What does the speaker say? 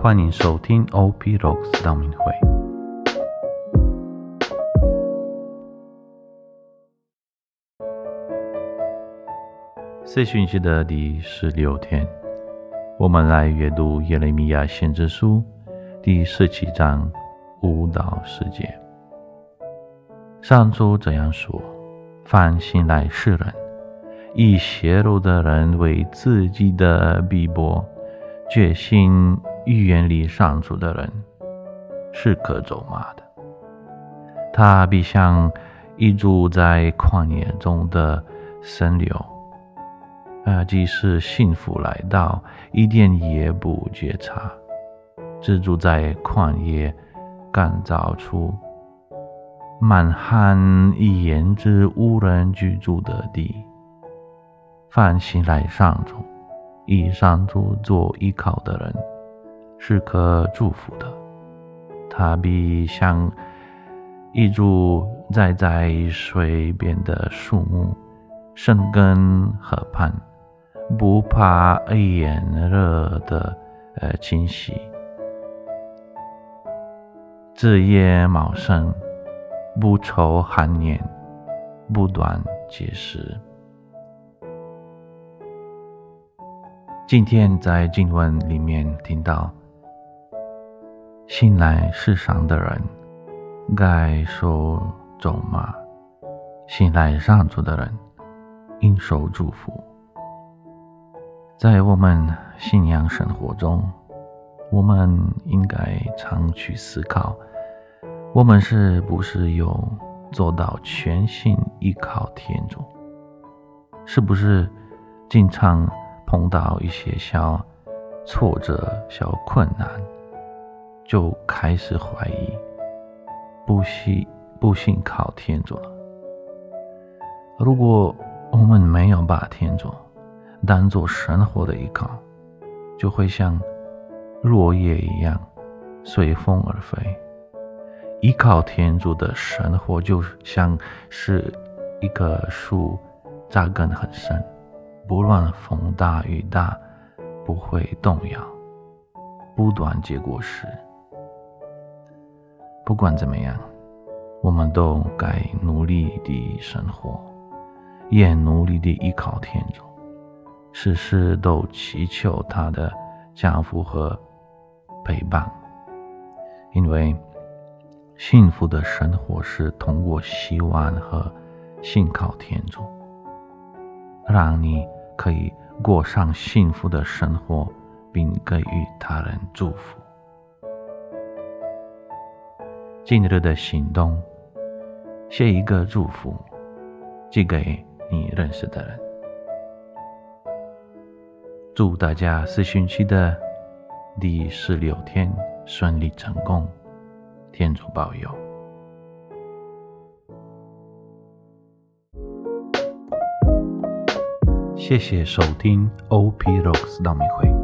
欢迎收听 OP Rocks 道明会。四旬期的第十六天，我们来阅读耶利米亚先知书第十七章五到十节。上主这样说：凡信赖世人、以邪路的人为自己的臂膊，决心。远离上主的人是可咒骂的。他必像一株在旷野中的生柳，啊，即使幸福来到，一点也不觉察，只住在旷野干燥处、满含一言之无人居住的地。放心来上主、以上主做依靠的人。是可祝福的，它必像一株栽在水边的树木，生根河畔，不怕炎热的呃侵袭，枝叶茂盛，不愁寒年，不断结实。今天在经文里面听到。信赖世上的人，该受咒骂；信赖上主的人，应受祝福。在我们信仰生活中，我们应该常去思考：我们是不是有做到全心依靠天主？是不是经常碰到一些小挫折、小困难？就开始怀疑，不信不信靠天主。如果我们没有把天主当做生活的依靠，就会像落叶一样随风而飞。依靠天主的生活，就像是一棵树扎根很深，不论风大雨大，不会动摇，不断结果实。不管怎么样，我们都该努力地生活，也努力地依靠天主，时时都祈求他的降福和陪伴。因为幸福的生活是通过希望和信靠天主，让你可以过上幸福的生活，并给予他人祝福。今日的行动，写一个祝福，寄给你认识的人。祝大家四旬期的第十六天顺利成功，天主保佑。谢谢收听 OP Rocks 道明会。